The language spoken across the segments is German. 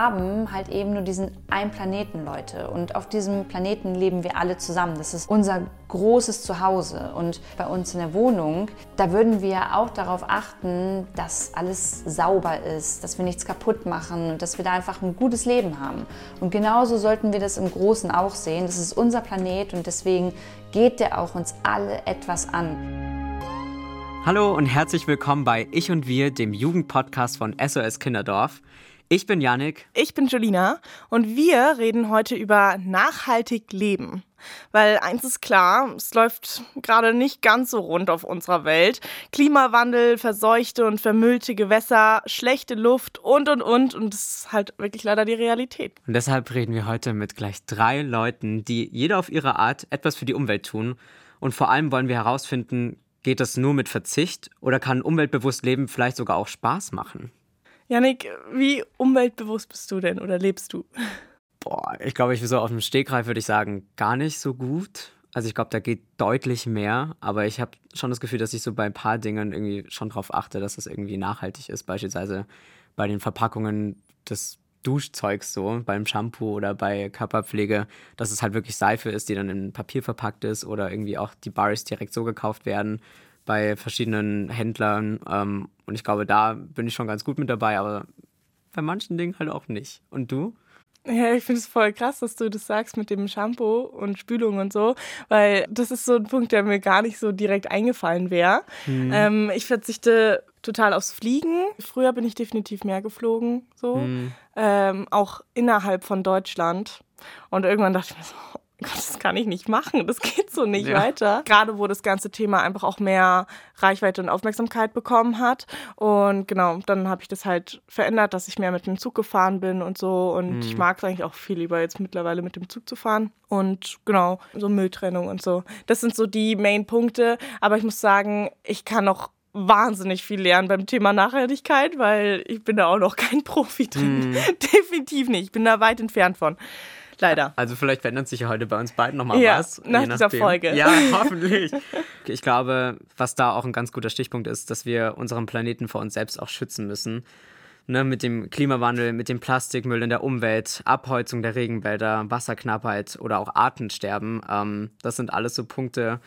haben halt eben nur diesen einen Planeten, Leute. Und auf diesem Planeten leben wir alle zusammen. Das ist unser großes Zuhause. Und bei uns in der Wohnung, da würden wir auch darauf achten, dass alles sauber ist, dass wir nichts kaputt machen und dass wir da einfach ein gutes Leben haben. Und genauso sollten wir das im Großen auch sehen. Das ist unser Planet und deswegen geht der auch uns alle etwas an. Hallo und herzlich willkommen bei Ich und Wir, dem Jugendpodcast von SOS Kinderdorf. Ich bin Yannick. Ich bin Julina und wir reden heute über nachhaltig leben. Weil eins ist klar, es läuft gerade nicht ganz so rund auf unserer Welt. Klimawandel, verseuchte und vermüllte Gewässer, schlechte Luft und und und. Und das ist halt wirklich leider die Realität. Und deshalb reden wir heute mit gleich drei Leuten, die jeder auf ihre Art etwas für die Umwelt tun. Und vor allem wollen wir herausfinden, geht das nur mit Verzicht oder kann umweltbewusst Leben vielleicht sogar auch Spaß machen? Janik, wie umweltbewusst bist du denn oder lebst du? Boah, ich glaube, ich so auf dem Stegreif würde ich sagen, gar nicht so gut. Also ich glaube, da geht deutlich mehr, aber ich habe schon das Gefühl, dass ich so bei ein paar Dingen irgendwie schon darauf achte, dass das irgendwie nachhaltig ist. Beispielsweise bei den Verpackungen des Duschzeugs so, beim Shampoo oder bei Körperpflege, dass es halt wirklich Seife ist, die dann in Papier verpackt ist oder irgendwie auch die Bars direkt so gekauft werden bei verschiedenen Händlern. Ähm, und ich glaube, da bin ich schon ganz gut mit dabei, aber bei manchen Dingen halt auch nicht. Und du? Ja, ich finde es voll krass, dass du das sagst mit dem Shampoo und Spülung und so, weil das ist so ein Punkt, der mir gar nicht so direkt eingefallen wäre. Mhm. Ähm, ich verzichte total aufs Fliegen. Früher bin ich definitiv mehr geflogen, so. Mhm. Ähm, auch innerhalb von Deutschland. Und irgendwann dachte ich mir so, Gott, das kann ich nicht machen, das geht so nicht ja. weiter. Gerade wo das ganze Thema einfach auch mehr Reichweite und Aufmerksamkeit bekommen hat. Und genau, dann habe ich das halt verändert, dass ich mehr mit dem Zug gefahren bin und so. Und mhm. ich mag es eigentlich auch viel lieber jetzt mittlerweile mit dem Zug zu fahren. Und genau, so Mülltrennung und so. Das sind so die Main-Punkte. Aber ich muss sagen, ich kann noch wahnsinnig viel lernen beim Thema Nachhaltigkeit, weil ich bin da auch noch kein Profi drin. Mm. Definitiv nicht. Ich bin da weit entfernt von. Leider. Also vielleicht verändert sich ja heute bei uns beiden nochmal ja, was. Nach dieser Folge. Ja, hoffentlich. Ich glaube, was da auch ein ganz guter Stichpunkt ist, dass wir unseren Planeten vor uns selbst auch schützen müssen. Ne, mit dem Klimawandel, mit dem Plastikmüll in der Umwelt, Abholzung der Regenwälder, Wasserknappheit oder auch Artensterben. Ähm, das sind alles so Punkte,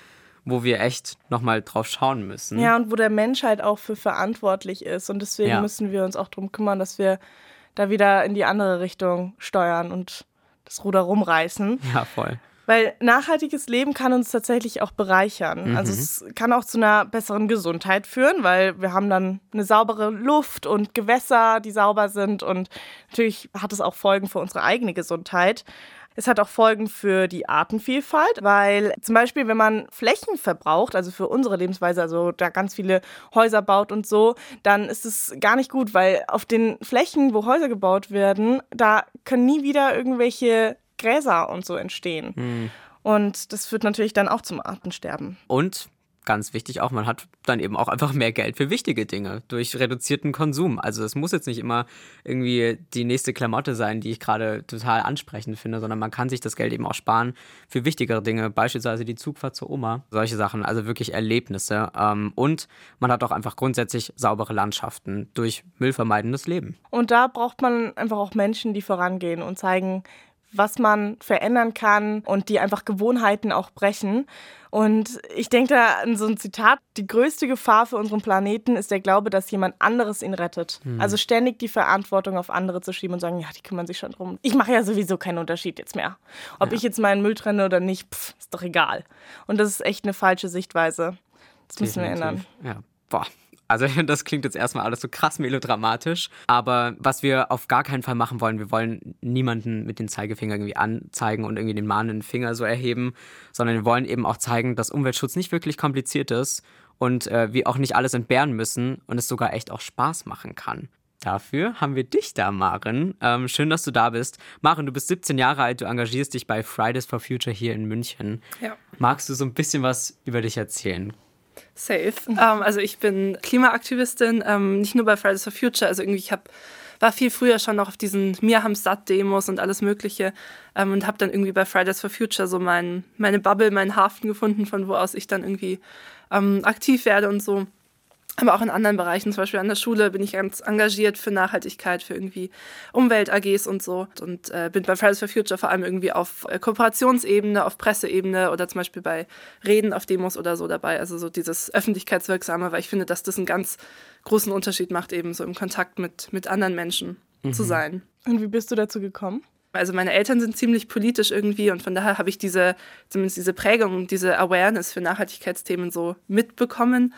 wo wir echt nochmal drauf schauen müssen. Ja, und wo der Mensch halt auch für verantwortlich ist. Und deswegen ja. müssen wir uns auch darum kümmern, dass wir da wieder in die andere Richtung steuern und das Ruder rumreißen. Ja, voll. Weil nachhaltiges Leben kann uns tatsächlich auch bereichern. Mhm. Also es kann auch zu einer besseren Gesundheit führen, weil wir haben dann eine saubere Luft und Gewässer, die sauber sind. Und natürlich hat es auch Folgen für unsere eigene Gesundheit. Es hat auch Folgen für die Artenvielfalt, weil zum Beispiel, wenn man Flächen verbraucht, also für unsere Lebensweise, also da ganz viele Häuser baut und so, dann ist es gar nicht gut, weil auf den Flächen, wo Häuser gebaut werden, da können nie wieder irgendwelche Gräser und so entstehen. Mhm. Und das führt natürlich dann auch zum Artensterben. Und ganz wichtig auch, man hat dann eben auch einfach mehr Geld für wichtige Dinge durch reduzierten Konsum. Also es muss jetzt nicht immer irgendwie die nächste Klamotte sein, die ich gerade total ansprechend finde, sondern man kann sich das Geld eben auch sparen für wichtigere Dinge, beispielsweise die Zugfahrt zur Oma, solche Sachen, also wirklich Erlebnisse. Ähm, und man hat auch einfach grundsätzlich saubere Landschaften durch müllvermeidendes Leben. Und da braucht man einfach auch Menschen, die vorangehen und zeigen, was man verändern kann und die einfach Gewohnheiten auch brechen. Und ich denke da an so ein Zitat, die größte Gefahr für unseren Planeten ist der Glaube, dass jemand anderes ihn rettet. Mhm. Also ständig die Verantwortung auf andere zu schieben und sagen, ja, die kümmern sich schon drum. Ich mache ja sowieso keinen Unterschied jetzt mehr. Ob ja. ich jetzt meinen Müll trenne oder nicht, pff, ist doch egal. Und das ist echt eine falsche Sichtweise. Das müssen wir ändern. Ja, boah, also das klingt jetzt erstmal alles so krass melodramatisch, aber was wir auf gar keinen Fall machen wollen, wir wollen niemanden mit dem Zeigefinger irgendwie anzeigen und irgendwie den mahnenden Finger so erheben, sondern wir wollen eben auch zeigen, dass Umweltschutz nicht wirklich kompliziert ist und äh, wir auch nicht alles entbehren müssen und es sogar echt auch Spaß machen kann. Dafür haben wir dich da, Maren. Ähm, schön, dass du da bist. Maren, du bist 17 Jahre alt, du engagierst dich bei Fridays for Future hier in München. Ja. Magst du so ein bisschen was über dich erzählen? Safe. Mhm. Ähm, also ich bin Klimaaktivistin, ähm, nicht nur bei Fridays for Future. Also irgendwie, ich hab, war viel früher schon noch auf diesen Mir haben satt Demos und alles Mögliche ähm, und habe dann irgendwie bei Fridays for Future so mein, meine Bubble, meinen Hafen gefunden, von wo aus ich dann irgendwie aktiv werde und so. Aber auch in anderen Bereichen, zum Beispiel an der Schule bin ich ganz engagiert für Nachhaltigkeit, für irgendwie Umwelt-AGs und so. Und äh, bin bei Fridays for Future vor allem irgendwie auf äh, Kooperationsebene, auf Presseebene oder zum Beispiel bei Reden auf Demos oder so dabei. Also so dieses Öffentlichkeitswirksame, weil ich finde, dass das einen ganz großen Unterschied macht, eben so im Kontakt mit, mit anderen Menschen mhm. zu sein. Und wie bist du dazu gekommen? Also meine Eltern sind ziemlich politisch irgendwie und von daher habe ich diese, zumindest diese Prägung, diese Awareness für Nachhaltigkeitsthemen so mitbekommen.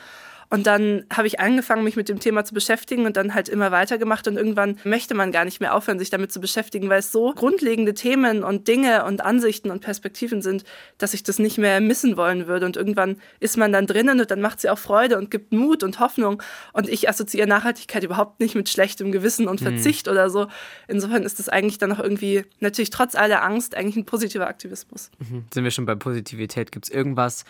Und dann habe ich angefangen, mich mit dem Thema zu beschäftigen und dann halt immer weitergemacht. Und irgendwann möchte man gar nicht mehr aufhören, sich damit zu beschäftigen, weil es so grundlegende Themen und Dinge und Ansichten und Perspektiven sind, dass ich das nicht mehr missen wollen würde. Und irgendwann ist man dann drinnen und dann macht sie auch Freude und gibt Mut und Hoffnung. Und ich assoziiere Nachhaltigkeit überhaupt nicht mit schlechtem Gewissen und mhm. Verzicht mhm. oder so. Insofern ist das eigentlich dann auch irgendwie, natürlich trotz aller Angst, eigentlich ein positiver Aktivismus. Mhm. Sind wir schon bei Positivität? Gibt es irgendwas,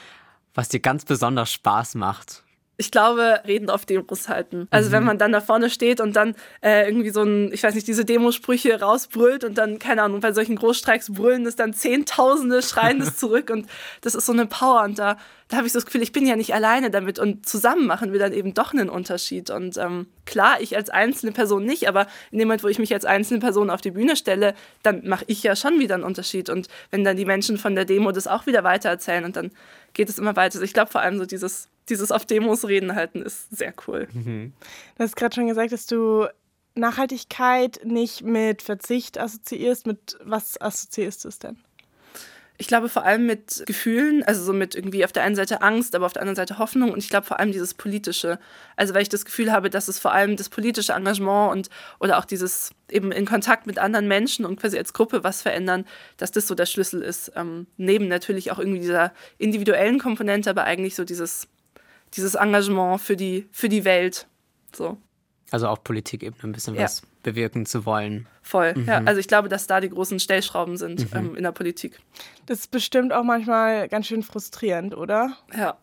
was dir ganz besonders Spaß macht? Ich glaube, Reden auf Demos halten. Also mhm. wenn man dann da vorne steht und dann äh, irgendwie so ein, ich weiß nicht, diese Demosprüche rausbrüllt und dann, keine Ahnung, bei solchen Großstreiks brüllen es dann Zehntausende, schreien es zurück und das ist so eine Power und da, da habe ich so das Gefühl, ich bin ja nicht alleine damit und zusammen machen wir dann eben doch einen Unterschied. Und ähm, klar, ich als einzelne Person nicht, aber in dem Moment, wo ich mich als einzelne Person auf die Bühne stelle, dann mache ich ja schon wieder einen Unterschied. Und wenn dann die Menschen von der Demo das auch wieder weitererzählen und dann geht es immer weiter. Also ich glaube vor allem so dieses dieses auf Demos reden halten ist sehr cool. Mhm. Du hast gerade schon gesagt, dass du Nachhaltigkeit nicht mit Verzicht assoziierst. Mit was assoziierst du es denn? Ich glaube vor allem mit Gefühlen, also so mit irgendwie auf der einen Seite Angst, aber auf der anderen Seite Hoffnung und ich glaube vor allem dieses Politische. Also weil ich das Gefühl habe, dass es vor allem das politische Engagement und oder auch dieses eben in Kontakt mit anderen Menschen und quasi als Gruppe was verändern, dass das so der Schlüssel ist. Ähm, neben natürlich auch irgendwie dieser individuellen Komponente, aber eigentlich so dieses dieses Engagement für die, für die Welt. So. Also auf Politikebene ein bisschen ja. was bewirken zu wollen. Voll, mhm. ja. Also ich glaube, dass da die großen Stellschrauben sind mhm. ähm, in der Politik. Das ist bestimmt auch manchmal ganz schön frustrierend, oder? Ja.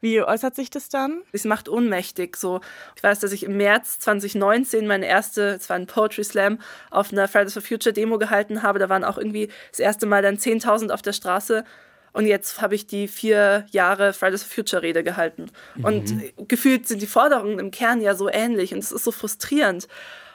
Wie äußert sich das dann? Es macht ohnmächtig. So, ich weiß, dass ich im März 2019 meine erste, es war ein Poetry Slam, auf einer Fridays for Future Demo gehalten habe. Da waren auch irgendwie das erste Mal dann 10.000 auf der Straße und jetzt habe ich die vier Jahre Fridays for Future Rede gehalten. Mhm. Und gefühlt sind die Forderungen im Kern ja so ähnlich und es ist so frustrierend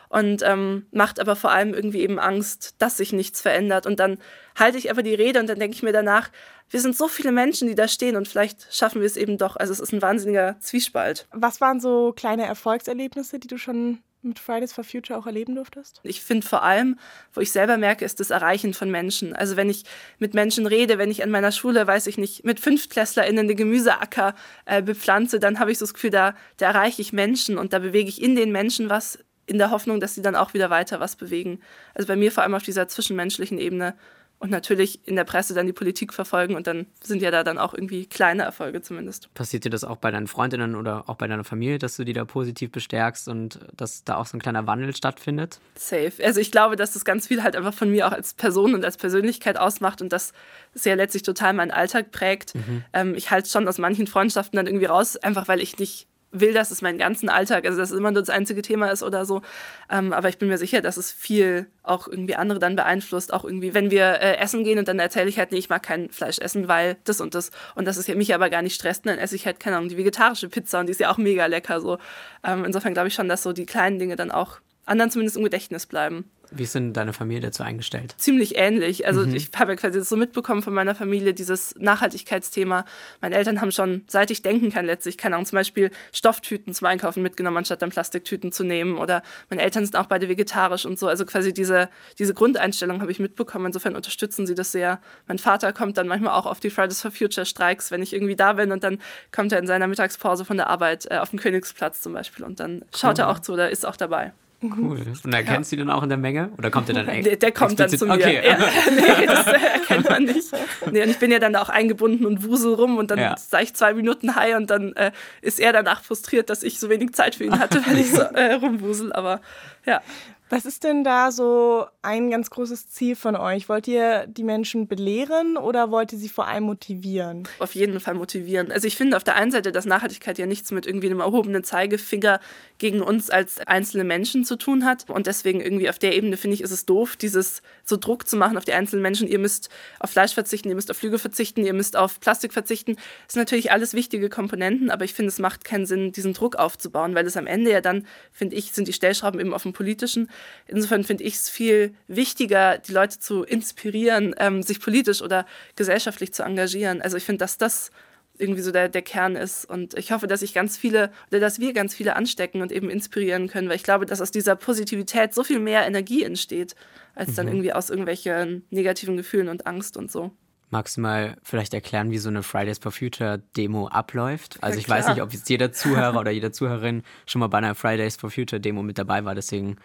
und ähm, macht aber vor allem irgendwie eben Angst, dass sich nichts verändert. Und dann halte ich aber die Rede und dann denke ich mir danach, wir sind so viele Menschen, die da stehen und vielleicht schaffen wir es eben doch. Also es ist ein wahnsinniger Zwiespalt. Was waren so kleine Erfolgserlebnisse, die du schon mit Fridays for Future auch erleben durftest? Ich finde vor allem, wo ich selber merke, ist das Erreichen von Menschen. Also wenn ich mit Menschen rede, wenn ich an meiner Schule, weiß ich nicht, mit FünftklässlerInnen den Gemüseacker äh, bepflanze, dann habe ich so das Gefühl, da, da erreiche ich Menschen und da bewege ich in den Menschen was, in der Hoffnung, dass sie dann auch wieder weiter was bewegen. Also bei mir vor allem auf dieser zwischenmenschlichen Ebene und natürlich in der Presse dann die Politik verfolgen und dann sind ja da dann auch irgendwie kleine Erfolge zumindest. Passiert dir das auch bei deinen Freundinnen oder auch bei deiner Familie, dass du die da positiv bestärkst und dass da auch so ein kleiner Wandel stattfindet? Safe. Also ich glaube, dass das ganz viel halt einfach von mir auch als Person und als Persönlichkeit ausmacht und das sehr letztlich total meinen Alltag prägt. Mhm. Ähm, ich halte schon aus manchen Freundschaften dann irgendwie raus, einfach weil ich nicht will, dass es meinen ganzen Alltag, also dass es immer nur das einzige Thema ist oder so. Ähm, aber ich bin mir sicher, dass es viel auch irgendwie andere dann beeinflusst. Auch irgendwie, wenn wir äh, essen gehen und dann erzähle ich halt, nee, ich mag kein Fleisch essen, weil das und das. Und das ist mich aber gar nicht stresst, dann esse ich halt, keine Ahnung, die vegetarische Pizza und die ist ja auch mega lecker so. Ähm, insofern glaube ich schon, dass so die kleinen Dinge dann auch anderen zumindest im Gedächtnis bleiben. Wie ist denn deine Familie dazu eingestellt? Ziemlich ähnlich. Also mhm. ich habe ja quasi das so mitbekommen von meiner Familie, dieses Nachhaltigkeitsthema. Meine Eltern haben schon, seit ich denken kann letztlich, keine Ahnung, zum Beispiel Stofftüten zum Einkaufen mitgenommen, anstatt dann Plastiktüten zu nehmen. Oder meine Eltern sind auch beide vegetarisch und so. Also quasi diese, diese Grundeinstellung habe ich mitbekommen. Insofern unterstützen sie das sehr. Mein Vater kommt dann manchmal auch auf die Fridays for Future Streiks, wenn ich irgendwie da bin und dann kommt er in seiner Mittagspause von der Arbeit äh, auf den Königsplatz zum Beispiel und dann schaut er auch zu oder ist auch dabei. Cool. Und erkennst ja. du den auch in der Menge? Oder kommt er dann Der, der kommt dann zu mir. Okay. Ja. nee, das erkennt man nicht. Nee, und ich bin ja dann auch eingebunden und wusel rum und dann ja. sage ich zwei Minuten Hi und dann äh, ist er danach frustriert, dass ich so wenig Zeit für ihn hatte, weil ich so äh, rumwusel. Aber ja. Was ist denn da so ein ganz großes Ziel von euch? Wollt ihr die Menschen belehren oder wollt ihr sie vor allem motivieren? Auf jeden Fall motivieren. Also ich finde auf der einen Seite, dass Nachhaltigkeit ja nichts mit irgendwie einem erhobenen Zeigefinger gegen uns als einzelne Menschen zu tun hat. Und deswegen irgendwie auf der Ebene finde ich, ist es doof, dieses so Druck zu machen auf die einzelnen Menschen. Ihr müsst auf Fleisch verzichten, ihr müsst auf Flüge verzichten, ihr müsst auf Plastik verzichten. Das sind natürlich alles wichtige Komponenten, aber ich finde, es macht keinen Sinn, diesen Druck aufzubauen, weil es am Ende ja dann, finde ich, sind die Stellschrauben eben auf dem politischen Insofern finde ich es viel wichtiger, die Leute zu inspirieren, ähm, sich politisch oder gesellschaftlich zu engagieren. Also ich finde, dass das irgendwie so der, der Kern ist. Und ich hoffe, dass ich ganz viele oder dass wir ganz viele anstecken und eben inspirieren können, weil ich glaube, dass aus dieser Positivität so viel mehr Energie entsteht, als mhm. dann irgendwie aus irgendwelchen negativen Gefühlen und Angst und so. Magst du mal vielleicht erklären, wie so eine Fridays for Future Demo abläuft? Also ja, ich weiß nicht, ob jetzt jeder Zuhörer oder jede Zuhörerin schon mal bei einer Fridays for Future Demo mit dabei war, deswegen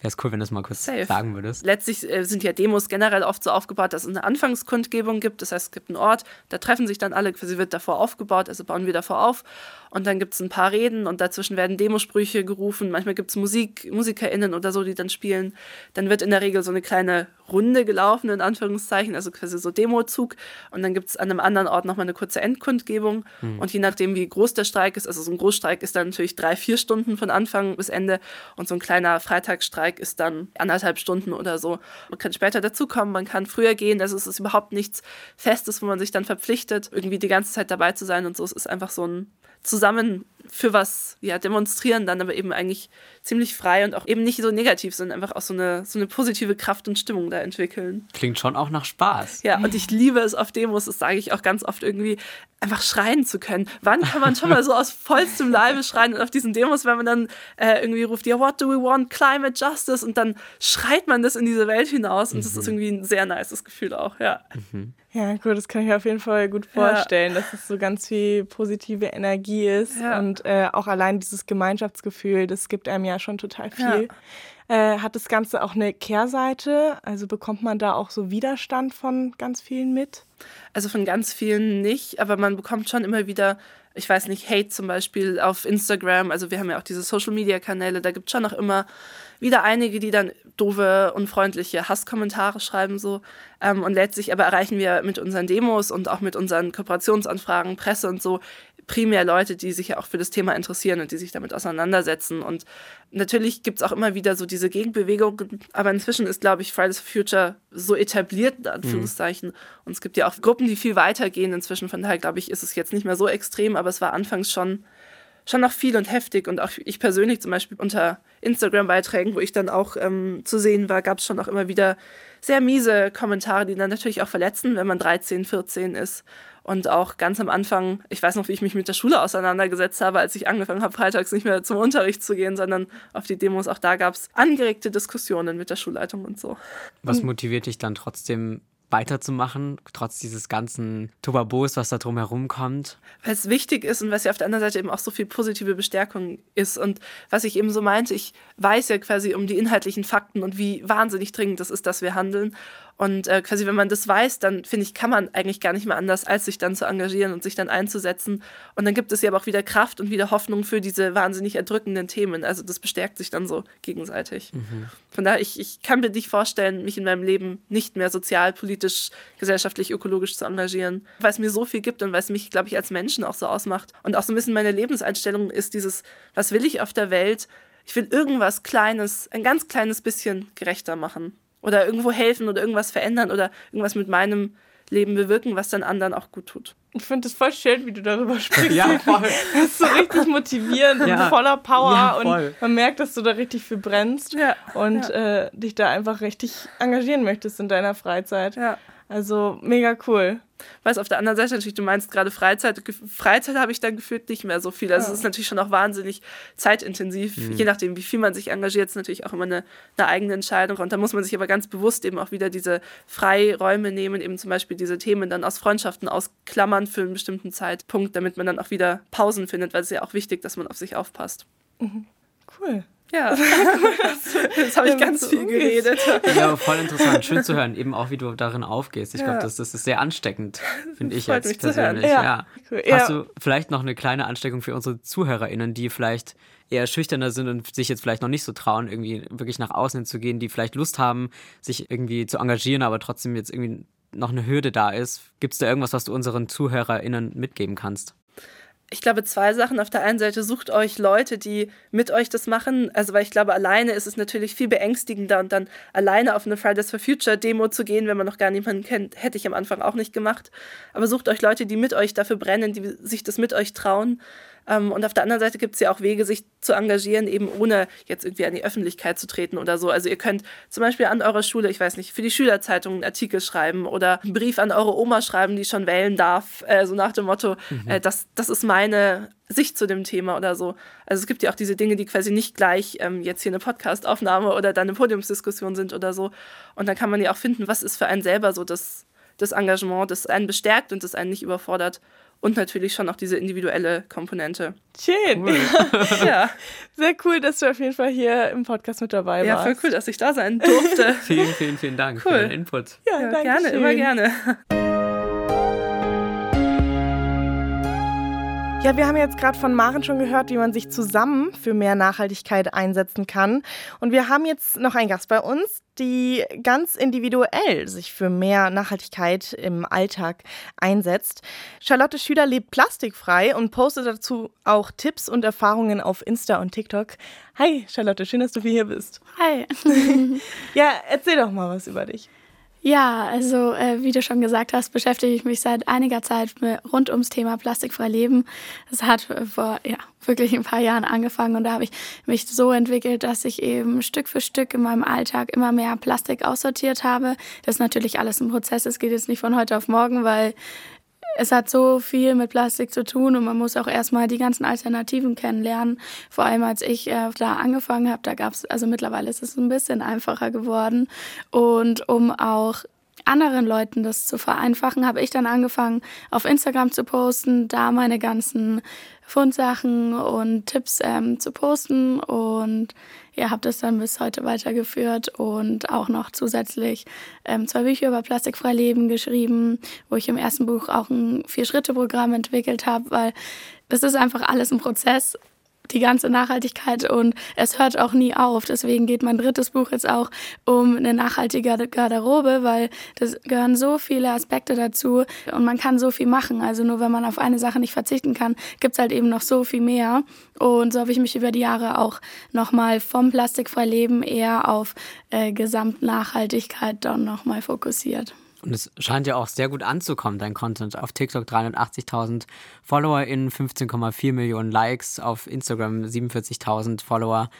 Wäre es cool, wenn du das mal kurz Safe. sagen würdest. Letztlich äh, sind ja Demos generell oft so aufgebaut, dass es eine Anfangskundgebung gibt. Das heißt, es gibt einen Ort, da treffen sich dann alle, sie wird davor aufgebaut, also bauen wir davor auf. Und dann gibt es ein paar Reden und dazwischen werden Demosprüche gerufen. Manchmal gibt es Musik, MusikerInnen oder so, die dann spielen. Dann wird in der Regel so eine kleine Runde gelaufen, in Anführungszeichen, also quasi so Demozug. Und dann gibt es an einem anderen Ort nochmal eine kurze Endkundgebung. Mhm. Und je nachdem, wie groß der Streik ist, also so ein Großstreik ist dann natürlich drei, vier Stunden von Anfang bis Ende. Und so ein kleiner Freitagsstreik ist dann anderthalb Stunden oder so. Man kann später dazukommen, man kann früher gehen. Also es ist überhaupt nichts Festes, wo man sich dann verpflichtet, irgendwie die ganze Zeit dabei zu sein und so. Es ist einfach so ein zusammen für was ja, demonstrieren, dann aber eben eigentlich ziemlich frei und auch eben nicht so negativ, sondern einfach auch so eine, so eine positive Kraft und Stimmung da entwickeln. Klingt schon auch nach Spaß. Ja, und ich liebe es auf Demos, das sage ich auch ganz oft irgendwie, einfach schreien zu können. Wann kann man schon mal so aus vollstem Leibe schreien und auf diesen Demos, wenn man dann äh, irgendwie ruft, ja, what do we want? Climate Justice und dann schreit man das in diese Welt hinaus und mhm. das ist irgendwie ein sehr nices Gefühl auch, ja. Mhm. Ja, gut, das kann ich mir auf jeden Fall gut vorstellen, ja. dass es so ganz viel positive Energie ist ja. und äh, auch allein dieses Gemeinschaftsgefühl, das gibt einem ja schon total viel. Ja. Äh, hat das Ganze auch eine Kehrseite? Also bekommt man da auch so Widerstand von ganz vielen mit? Also von ganz vielen nicht, aber man bekommt schon immer wieder ich weiß nicht, Hate zum Beispiel auf Instagram. Also wir haben ja auch diese Social-Media-Kanäle, da gibt es schon noch immer wieder einige, die dann doofe, unfreundliche Hasskommentare schreiben so. Ähm, und letztlich aber erreichen wir mit unseren Demos und auch mit unseren Kooperationsanfragen, Presse und so primär Leute, die sich ja auch für das Thema interessieren und die sich damit auseinandersetzen. Und natürlich gibt es auch immer wieder so diese Gegenbewegungen, aber inzwischen ist, glaube ich, Fridays for Future so etabliert, in Anführungszeichen. Mhm. Und es gibt ja auch Gruppen, die viel weiter gehen inzwischen. Von daher, glaube ich, ist es jetzt nicht mehr so extrem, aber es war anfangs schon schon noch viel und heftig. Und auch ich persönlich zum Beispiel unter Instagram-Beiträgen, wo ich dann auch ähm, zu sehen war, gab es schon auch immer wieder sehr miese Kommentare, die dann natürlich auch verletzen, wenn man 13, 14 ist. Und auch ganz am Anfang, ich weiß noch, wie ich mich mit der Schule auseinandergesetzt habe, als ich angefangen habe, freitags nicht mehr zum Unterricht zu gehen, sondern auf die Demos. Auch da gab es angeregte Diskussionen mit der Schulleitung und so. Was motiviert dich dann trotzdem weiterzumachen, trotz dieses ganzen Tobabos, was da drumherum kommt? Weil es wichtig ist und was ja auf der anderen Seite eben auch so viel positive Bestärkung ist. Und was ich eben so meinte, ich weiß ja quasi um die inhaltlichen Fakten und wie wahnsinnig dringend es ist, dass wir handeln. Und äh, quasi, wenn man das weiß, dann finde ich, kann man eigentlich gar nicht mehr anders, als sich dann zu engagieren und sich dann einzusetzen. Und dann gibt es ja aber auch wieder Kraft und wieder Hoffnung für diese wahnsinnig erdrückenden Themen. Also das bestärkt sich dann so gegenseitig. Mhm. Von daher, ich, ich kann mir nicht vorstellen, mich in meinem Leben nicht mehr sozial, politisch, gesellschaftlich, ökologisch zu engagieren, weil es mir so viel gibt und weil es mich, glaube ich, als Menschen auch so ausmacht. Und auch so ein bisschen meine Lebenseinstellung ist dieses, was will ich auf der Welt? Ich will irgendwas Kleines, ein ganz kleines bisschen gerechter machen oder irgendwo helfen oder irgendwas verändern oder irgendwas mit meinem Leben bewirken, was dann anderen auch gut tut. Ich finde es voll schön, wie du darüber sprichst. ja, voll. Das ist so richtig motivierend ja. und voller Power ja, und man merkt, dass du da richtig für brennst ja. und ja. Äh, dich da einfach richtig engagieren möchtest in deiner Freizeit. Ja. Also mega cool. Weiß auf der anderen Seite natürlich, du meinst gerade Freizeit. Freizeit habe ich dann gefühlt nicht mehr so viel. Also ja. es ist natürlich schon auch wahnsinnig zeitintensiv. Mhm. Je nachdem, wie viel man sich engagiert, ist natürlich auch immer eine, eine eigene Entscheidung. Und da muss man sich aber ganz bewusst eben auch wieder diese Freiräume nehmen, eben zum Beispiel diese Themen dann aus Freundschaften ausklammern für einen bestimmten Zeitpunkt, damit man dann auch wieder Pausen findet, weil es ja auch wichtig, dass man auf sich aufpasst. Mhm. Cool. Ja, jetzt habe ich ganz viel geredet. Ja, voll interessant. Schön zu hören, eben auch, wie du darin aufgehst. Ich ja. glaube, das, das ist sehr ansteckend, finde ich jetzt persönlich. Ja. ja. Hast du vielleicht noch eine kleine Ansteckung für unsere ZuhörerInnen, die vielleicht eher schüchterner sind und sich jetzt vielleicht noch nicht so trauen, irgendwie wirklich nach außen zu gehen, die vielleicht Lust haben, sich irgendwie zu engagieren, aber trotzdem jetzt irgendwie noch eine Hürde da ist. Gibt es da irgendwas, was du unseren ZuhörerInnen mitgeben kannst? Ich glaube, zwei Sachen. Auf der einen Seite sucht euch Leute, die mit euch das machen. Also, weil ich glaube, alleine ist es natürlich viel beängstigender und dann alleine auf eine Fridays for Future Demo zu gehen, wenn man noch gar niemanden kennt, hätte ich am Anfang auch nicht gemacht. Aber sucht euch Leute, die mit euch dafür brennen, die sich das mit euch trauen. Ähm, und auf der anderen Seite gibt es ja auch Wege, sich zu engagieren, eben ohne jetzt irgendwie an die Öffentlichkeit zu treten oder so. Also ihr könnt zum Beispiel an eurer Schule, ich weiß nicht, für die Schülerzeitung einen Artikel schreiben oder einen Brief an eure Oma schreiben, die schon wählen darf, äh, so nach dem Motto, mhm. äh, das, das ist meine Sicht zu dem Thema oder so. Also es gibt ja auch diese Dinge, die quasi nicht gleich ähm, jetzt hier eine Podcastaufnahme oder dann eine Podiumsdiskussion sind oder so. Und dann kann man ja auch finden, was ist für einen selber so das, das Engagement, das einen bestärkt und das einen nicht überfordert und natürlich schon auch diese individuelle Komponente. Schön. Cool. ja. Sehr cool, dass du auf jeden Fall hier im Podcast mit dabei warst. Ja, voll cool, dass ich da sein durfte. vielen, vielen, vielen Dank cool. für den Input. Ja, ja gerne, schön. immer gerne. Ja, wir haben jetzt gerade von Maren schon gehört, wie man sich zusammen für mehr Nachhaltigkeit einsetzen kann. Und wir haben jetzt noch einen Gast bei uns, die ganz individuell sich für mehr Nachhaltigkeit im Alltag einsetzt. Charlotte Schüler lebt plastikfrei und postet dazu auch Tipps und Erfahrungen auf Insta und TikTok. Hi Charlotte, schön, dass du hier bist. Hi. ja, erzähl doch mal was über dich. Ja, also äh, wie du schon gesagt hast, beschäftige ich mich seit einiger Zeit mit, rund ums Thema plastikfrei Leben. Das hat vor ja, wirklich ein paar Jahren angefangen und da habe ich mich so entwickelt, dass ich eben Stück für Stück in meinem Alltag immer mehr Plastik aussortiert habe. Das ist natürlich alles ein Prozess, es geht jetzt nicht von heute auf morgen, weil es hat so viel mit Plastik zu tun und man muss auch erstmal die ganzen Alternativen kennenlernen. Vor allem als ich äh, da angefangen habe, da gab es, also mittlerweile ist es ein bisschen einfacher geworden. Und um auch anderen Leuten das zu vereinfachen, habe ich dann angefangen, auf Instagram zu posten, da meine ganzen Fundsachen und Tipps ähm, zu posten und ja, habe das dann bis heute weitergeführt und auch noch zusätzlich ähm, zwei Bücher über plastikfrei Leben geschrieben, wo ich im ersten Buch auch ein Vier-Schritte-Programm entwickelt habe, weil das ist einfach alles ein Prozess die ganze Nachhaltigkeit und es hört auch nie auf. Deswegen geht mein drittes Buch jetzt auch um eine nachhaltige Garderobe, weil das gehören so viele Aspekte dazu und man kann so viel machen. Also nur wenn man auf eine Sache nicht verzichten kann, gibt es halt eben noch so viel mehr. Und so habe ich mich über die Jahre auch nochmal vom plastikfrei Leben eher auf äh, Gesamtnachhaltigkeit dann nochmal fokussiert. Und es scheint ja auch sehr gut anzukommen, dein Content. Auf TikTok 380.000 FollowerInnen, 15,4 Millionen Likes, auf Instagram 47.000 Follower.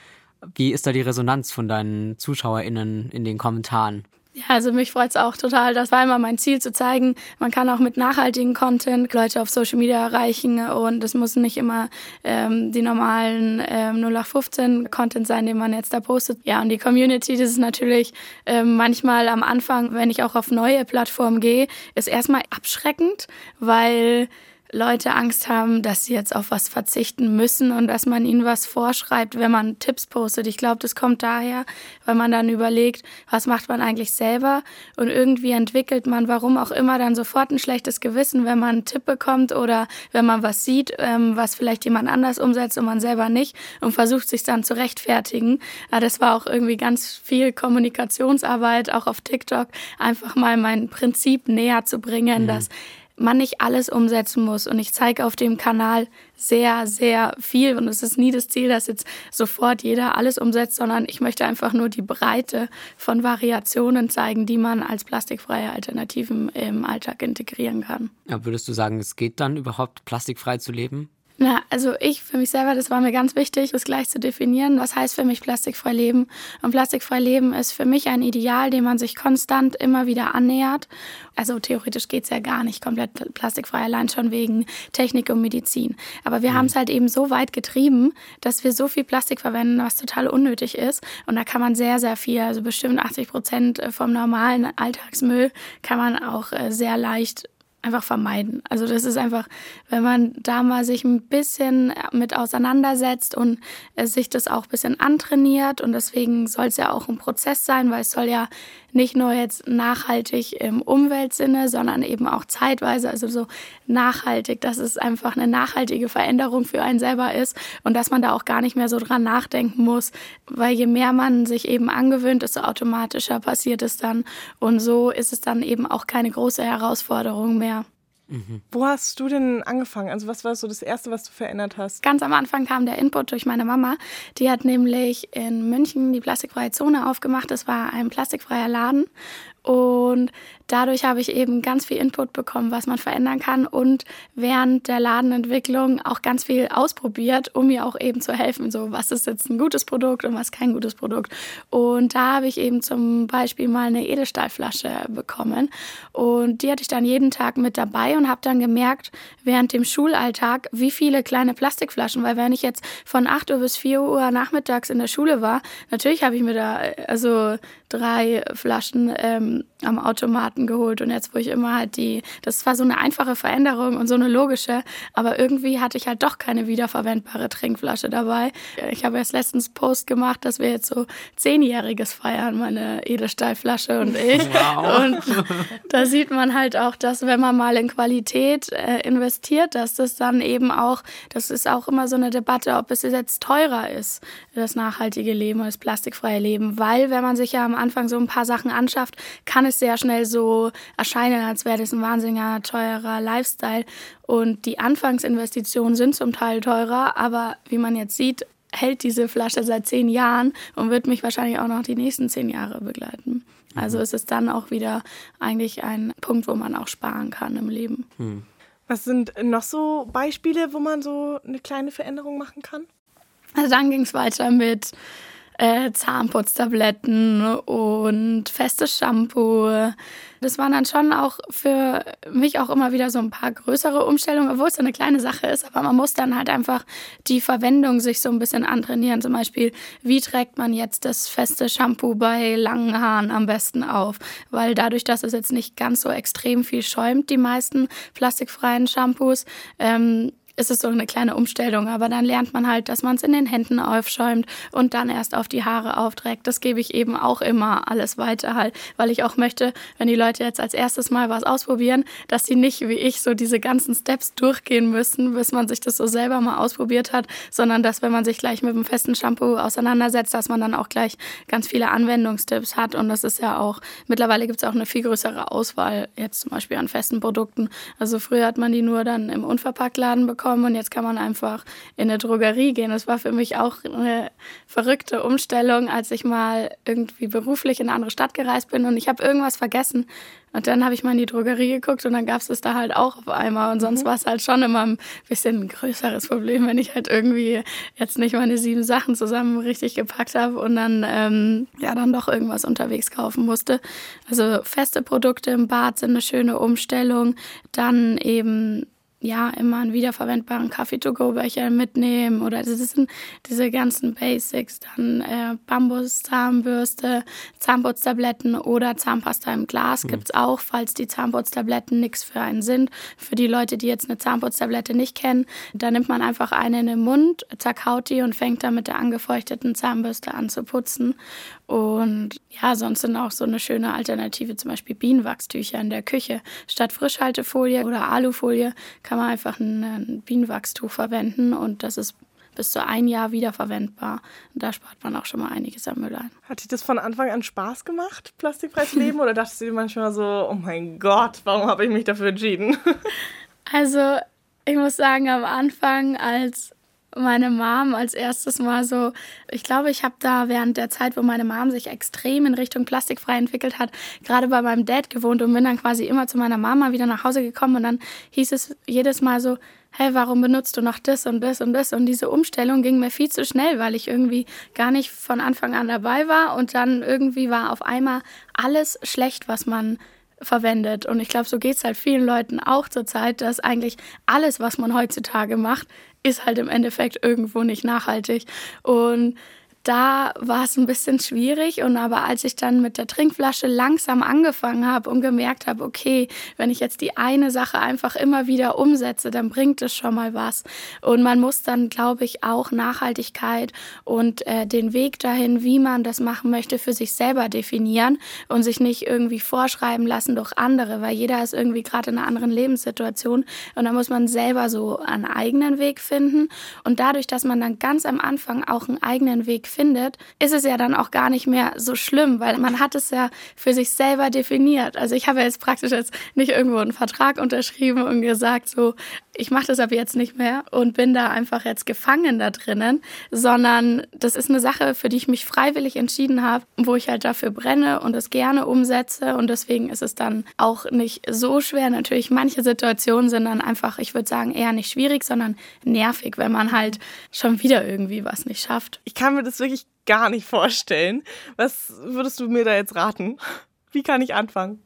Wie ist da die Resonanz von deinen ZuschauerInnen in den Kommentaren? Ja, also mich freut es auch total. Das war immer mein Ziel zu zeigen, man kann auch mit nachhaltigem Content Leute auf Social Media erreichen und es muss nicht immer ähm, die normalen ähm, 0815 Content sein, den man jetzt da postet. Ja, und die Community, das ist natürlich ähm, manchmal am Anfang, wenn ich auch auf neue Plattformen gehe, ist erstmal abschreckend, weil Leute Angst haben, dass sie jetzt auf was verzichten müssen und dass man ihnen was vorschreibt, wenn man Tipps postet. Ich glaube, das kommt daher, weil man dann überlegt, was macht man eigentlich selber und irgendwie entwickelt man, warum auch immer, dann sofort ein schlechtes Gewissen, wenn man einen Tipp bekommt oder wenn man was sieht, ähm, was vielleicht jemand anders umsetzt und man selber nicht und versucht sich dann zu rechtfertigen. Aber das war auch irgendwie ganz viel Kommunikationsarbeit, auch auf TikTok, einfach mal mein Prinzip näher zu bringen, mhm. dass man nicht alles umsetzen muss. Und ich zeige auf dem Kanal sehr, sehr viel. Und es ist nie das Ziel, dass jetzt sofort jeder alles umsetzt, sondern ich möchte einfach nur die Breite von Variationen zeigen, die man als plastikfreie Alternativen im Alltag integrieren kann. Ja, würdest du sagen, es geht dann überhaupt plastikfrei zu leben? Na, also ich für mich selber, das war mir ganz wichtig, das gleich zu definieren. Was heißt für mich plastikfrei leben? Und plastikfrei leben ist für mich ein Ideal, dem man sich konstant immer wieder annähert. Also theoretisch geht's ja gar nicht komplett plastikfrei, allein schon wegen Technik und Medizin. Aber wir mhm. haben es halt eben so weit getrieben, dass wir so viel Plastik verwenden, was total unnötig ist. Und da kann man sehr, sehr viel, also bestimmt 80 Prozent vom normalen Alltagsmüll, kann man auch äh, sehr leicht einfach vermeiden. Also das ist einfach, wenn man da mal sich ein bisschen mit auseinandersetzt und sich das auch ein bisschen antrainiert und deswegen soll es ja auch ein Prozess sein, weil es soll ja nicht nur jetzt nachhaltig im Umweltsinne, sondern eben auch zeitweise, also so nachhaltig, dass es einfach eine nachhaltige Veränderung für einen selber ist und dass man da auch gar nicht mehr so dran nachdenken muss, weil je mehr man sich eben angewöhnt, desto automatischer passiert es dann und so ist es dann eben auch keine große Herausforderung mehr. Mhm. Wo hast du denn angefangen? Also was war so das Erste, was du verändert hast? Ganz am Anfang kam der Input durch meine Mama. Die hat nämlich in München die plastikfreie Zone aufgemacht. Das war ein plastikfreier Laden. Und dadurch habe ich eben ganz viel Input bekommen, was man verändern kann und während der Ladenentwicklung auch ganz viel ausprobiert, um mir auch eben zu helfen, so was ist jetzt ein gutes Produkt und was kein gutes Produkt. Und da habe ich eben zum Beispiel mal eine Edelstahlflasche bekommen und die hatte ich dann jeden Tag mit dabei und habe dann gemerkt, während dem Schulalltag, wie viele kleine Plastikflaschen, weil wenn ich jetzt von 8 Uhr bis 4 Uhr nachmittags in der Schule war, natürlich habe ich mir da also drei Flaschen ähm, am Automaten geholt und jetzt, wo ich immer halt die, das war so eine einfache Veränderung und so eine logische, aber irgendwie hatte ich halt doch keine wiederverwendbare Trinkflasche dabei. Ich habe erst letztens Post gemacht, dass wir jetzt so zehnjähriges feiern, meine Edelstahlflasche und ich. Wow. Und da sieht man halt auch, dass wenn man mal in Qualität äh, investiert, dass das dann eben auch, das ist auch immer so eine Debatte, ob es jetzt teurer ist, das nachhaltige Leben, das plastikfreie Leben, weil wenn man sich ja am Anfang so ein paar Sachen anschafft, kann es sehr schnell so erscheinen, als wäre das ein wahnsinniger teurer Lifestyle. Und die Anfangsinvestitionen sind zum Teil teurer, aber wie man jetzt sieht, hält diese Flasche seit zehn Jahren und wird mich wahrscheinlich auch noch die nächsten zehn Jahre begleiten. Also mhm. ist es dann auch wieder eigentlich ein Punkt, wo man auch sparen kann im Leben. Mhm. Was sind noch so Beispiele, wo man so eine kleine Veränderung machen kann? Also dann ging es weiter mit äh, Zahnputztabletten und festes Shampoo. Das waren dann schon auch für mich auch immer wieder so ein paar größere Umstellungen, obwohl es so eine kleine Sache ist. Aber man muss dann halt einfach die Verwendung sich so ein bisschen antrainieren. Zum Beispiel, wie trägt man jetzt das feste Shampoo bei langen Haaren am besten auf? Weil dadurch, dass es jetzt nicht ganz so extrem viel schäumt, die meisten plastikfreien Shampoos, ähm, ist es so eine kleine Umstellung. Aber dann lernt man halt, dass man es in den Händen aufschäumt und dann erst auf die Haare aufträgt. Das gebe ich eben auch immer alles weiter halt, weil ich auch möchte, wenn die Leute jetzt als erstes mal was ausprobieren, dass sie nicht wie ich so diese ganzen Steps durchgehen müssen, bis man sich das so selber mal ausprobiert hat, sondern dass wenn man sich gleich mit einem festen Shampoo auseinandersetzt, dass man dann auch gleich ganz viele Anwendungstipps hat. Und das ist ja auch, mittlerweile gibt es auch eine viel größere Auswahl jetzt zum Beispiel an festen Produkten. Also früher hat man die nur dann im Unverpacktladen bekommen bekommen und jetzt kann man einfach in eine Drogerie gehen. Das war für mich auch eine verrückte Umstellung, als ich mal irgendwie beruflich in eine andere Stadt gereist bin und ich habe irgendwas vergessen. Und dann habe ich mal in die Drogerie geguckt und dann gab es das da halt auch auf einmal. Und sonst mhm. war es halt schon immer ein bisschen ein größeres Problem, wenn ich halt irgendwie jetzt nicht meine sieben Sachen zusammen richtig gepackt habe und dann ähm, ja dann doch irgendwas unterwegs kaufen musste. Also feste Produkte im Bad sind eine schöne Umstellung. Dann eben ja, immer einen wiederverwendbaren Kaffee-to-go-Becher mitnehmen oder das sind diese ganzen Basics, dann äh, Bambus-Zahnbürste, Zahnputztabletten oder Zahnpasta im Glas mhm. gibt es auch, falls die Zahnputztabletten nichts für einen sind. Für die Leute, die jetzt eine Zahnputztablette nicht kennen, da nimmt man einfach eine in den Mund, zerkaut die und fängt dann mit der angefeuchteten Zahnbürste an zu putzen. Und ja, sonst sind auch so eine schöne Alternative, zum Beispiel Bienenwachstücher in der Küche. Statt Frischhaltefolie oder Alufolie kann man einfach ein Bienenwachstuch verwenden und das ist bis zu ein Jahr wiederverwendbar. Und da spart man auch schon mal einiges an Müll ein. Hat dich das von Anfang an Spaß gemacht, plastikfreies Leben? oder dachtest du dir manchmal so, oh mein Gott, warum habe ich mich dafür entschieden? also, ich muss sagen, am Anfang, als meine Mom als erstes mal so, ich glaube, ich habe da während der Zeit, wo meine Mom sich extrem in Richtung plastikfrei entwickelt hat, gerade bei meinem Dad gewohnt und bin dann quasi immer zu meiner Mama wieder nach Hause gekommen und dann hieß es jedes Mal so, hey, warum benutzt du noch das und das und das? Und diese Umstellung ging mir viel zu schnell, weil ich irgendwie gar nicht von Anfang an dabei war und dann irgendwie war auf einmal alles schlecht, was man verwendet. Und ich glaube, so geht es halt vielen Leuten auch zur Zeit, dass eigentlich alles, was man heutzutage macht, ist halt im Endeffekt irgendwo nicht nachhaltig. Und da war es ein bisschen schwierig. Und aber als ich dann mit der Trinkflasche langsam angefangen habe und gemerkt habe, okay, wenn ich jetzt die eine Sache einfach immer wieder umsetze, dann bringt es schon mal was. Und man muss dann, glaube ich, auch Nachhaltigkeit und äh, den Weg dahin, wie man das machen möchte, für sich selber definieren und sich nicht irgendwie vorschreiben lassen durch andere, weil jeder ist irgendwie gerade in einer anderen Lebenssituation und da muss man selber so einen eigenen Weg finden. Und dadurch, dass man dann ganz am Anfang auch einen eigenen Weg findet, ist es ja dann auch gar nicht mehr so schlimm, weil man hat es ja für sich selber definiert. Also ich habe jetzt praktisch jetzt nicht irgendwo einen Vertrag unterschrieben und gesagt, so, ich mache das ab jetzt nicht mehr und bin da einfach jetzt gefangen da drinnen, sondern das ist eine Sache, für die ich mich freiwillig entschieden habe, wo ich halt dafür brenne und es gerne umsetze und deswegen ist es dann auch nicht so schwer. Natürlich, manche Situationen sind dann einfach, ich würde sagen, eher nicht schwierig, sondern nervig, wenn man halt schon wieder irgendwie was nicht schafft. Ich kann mir das wirklich gar nicht vorstellen. Was würdest du mir da jetzt raten? Wie kann ich anfangen?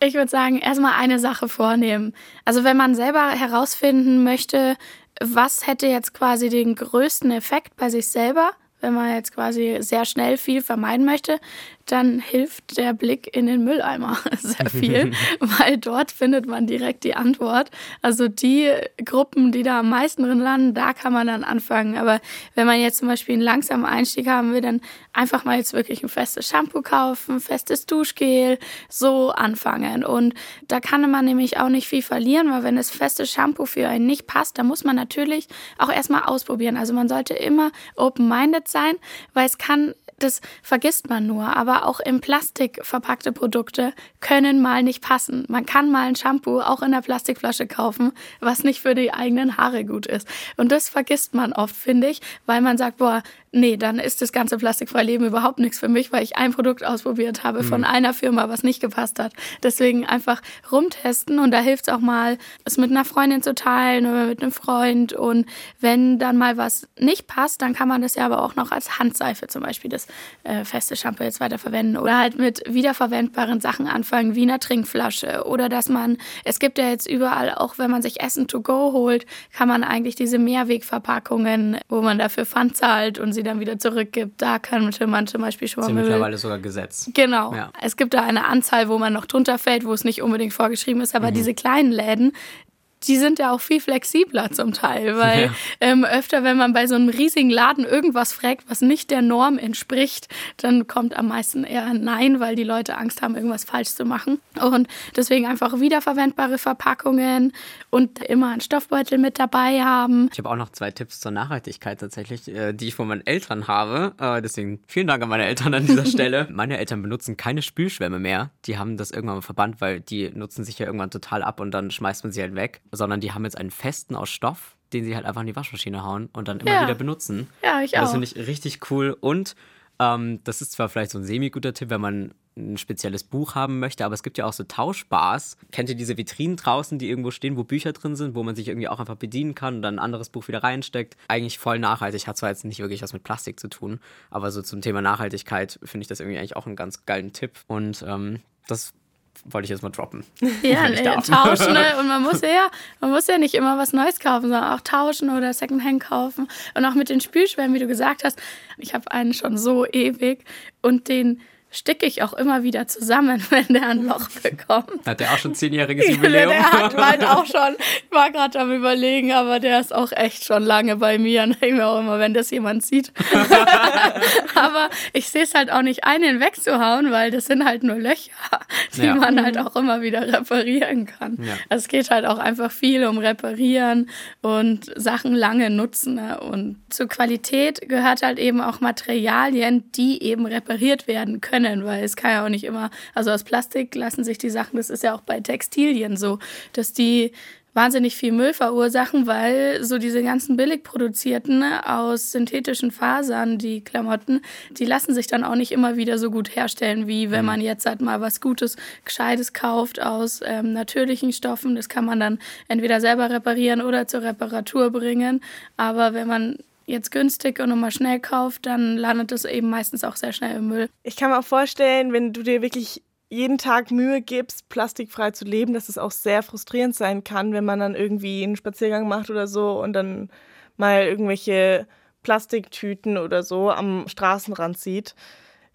Ich würde sagen, erstmal eine Sache vornehmen. Also wenn man selber herausfinden möchte, was hätte jetzt quasi den größten Effekt bei sich selber, wenn man jetzt quasi sehr schnell viel vermeiden möchte, dann hilft der Blick in den Mülleimer sehr viel, weil dort findet man direkt die Antwort. Also die Gruppen, die da am meisten drin landen, da kann man dann anfangen. Aber wenn man jetzt zum Beispiel einen langsamen Einstieg haben will, dann einfach mal jetzt wirklich ein festes Shampoo kaufen, festes Duschgel, so anfangen. Und da kann man nämlich auch nicht viel verlieren, weil wenn das feste Shampoo für einen nicht passt, dann muss man natürlich auch erstmal ausprobieren. Also man sollte immer open-minded sein, weil es kann das vergisst man nur. Aber auch im Plastik verpackte Produkte können mal nicht passen. Man kann mal ein Shampoo auch in der Plastikflasche kaufen, was nicht für die eigenen Haare gut ist. Und das vergisst man oft, finde ich, weil man sagt, boah, nee, dann ist das ganze plastikfreie Leben überhaupt nichts für mich, weil ich ein Produkt ausprobiert habe von mhm. einer Firma, was nicht gepasst hat. Deswegen einfach rumtesten und da hilft es auch mal, es mit einer Freundin zu teilen oder mit einem Freund. Und wenn dann mal was nicht passt, dann kann man das ja aber auch noch als Handseife zum Beispiel das äh, feste Shampoo jetzt weiter verwenden oder halt mit wiederverwendbaren Sachen anfangen, wie einer Trinkflasche oder dass man, es gibt ja jetzt überall, auch wenn man sich Essen to go holt, kann man eigentlich diese Mehrwegverpackungen, wo man dafür Pfand zahlt und sie dann wieder zurückgibt. Da könnte man zum Beispiel schon mal. Das ist mittlerweile sogar Gesetz. Genau. Ja. Es gibt da eine Anzahl, wo man noch drunter fällt, wo es nicht unbedingt vorgeschrieben ist, aber mhm. diese kleinen Läden, die sind ja auch viel flexibler zum Teil, weil ja. ähm, öfter, wenn man bei so einem riesigen Laden irgendwas fragt, was nicht der Norm entspricht, dann kommt am meisten eher Nein, weil die Leute Angst haben, irgendwas falsch zu machen. Und deswegen einfach wiederverwendbare Verpackungen und immer einen Stoffbeutel mit dabei haben. Ich habe auch noch zwei Tipps zur Nachhaltigkeit tatsächlich, äh, die ich von meinen Eltern habe. Äh, deswegen vielen Dank an meine Eltern an dieser Stelle. meine Eltern benutzen keine Spülschwämme mehr. Die haben das irgendwann mal verbannt, weil die nutzen sich ja irgendwann total ab und dann schmeißt man sie halt weg sondern die haben jetzt einen festen aus Stoff, den sie halt einfach in die Waschmaschine hauen und dann immer ja. wieder benutzen. Ja, ich auch. Das finde ich richtig cool. Und ähm, das ist zwar vielleicht so ein semi-guter Tipp, wenn man ein spezielles Buch haben möchte, aber es gibt ja auch so Tauschbars. Kennt ihr diese Vitrinen draußen, die irgendwo stehen, wo Bücher drin sind, wo man sich irgendwie auch einfach bedienen kann und dann ein anderes Buch wieder reinsteckt? Eigentlich voll nachhaltig. Hat zwar jetzt nicht wirklich was mit Plastik zu tun, aber so zum Thema Nachhaltigkeit finde ich das irgendwie eigentlich auch einen ganz geilen Tipp. Und ähm, das wollte ich jetzt mal droppen. Ja, nee, tauschen. Ne? Und man muss ja, man muss ja nicht immer was Neues kaufen, sondern auch tauschen oder Secondhand kaufen. Und auch mit den Spülschwämmen, wie du gesagt hast. Ich habe einen schon so ewig und den sticke ich auch immer wieder zusammen, wenn der ein Loch bekommt. Hat der auch schon zehnjähriges Jubiläum? der hat meinen auch schon. Ich war gerade am überlegen, aber der ist auch echt schon lange bei mir. Und denke mir auch immer, wenn das jemand sieht. aber ich sehe es halt auch nicht ein, den wegzuhauen, weil das sind halt nur Löcher, die ja. man halt auch immer wieder reparieren kann. Ja. Also es geht halt auch einfach viel um Reparieren und Sachen lange nutzen. Ne? Und zur Qualität gehört halt eben auch Materialien, die eben repariert werden können können, weil es kann ja auch nicht immer, also aus Plastik lassen sich die Sachen, das ist ja auch bei Textilien so, dass die wahnsinnig viel Müll verursachen, weil so diese ganzen billig produzierten aus synthetischen Fasern, die Klamotten, die lassen sich dann auch nicht immer wieder so gut herstellen, wie wenn mhm. man jetzt halt mal was Gutes, Gescheites kauft aus ähm, natürlichen Stoffen. Das kann man dann entweder selber reparieren oder zur Reparatur bringen. Aber wenn man jetzt günstig und nochmal schnell kauft, dann landet es eben meistens auch sehr schnell im Müll. Ich kann mir auch vorstellen, wenn du dir wirklich jeden Tag Mühe gibst, plastikfrei zu leben, dass es auch sehr frustrierend sein kann, wenn man dann irgendwie einen Spaziergang macht oder so und dann mal irgendwelche Plastiktüten oder so am Straßenrand sieht.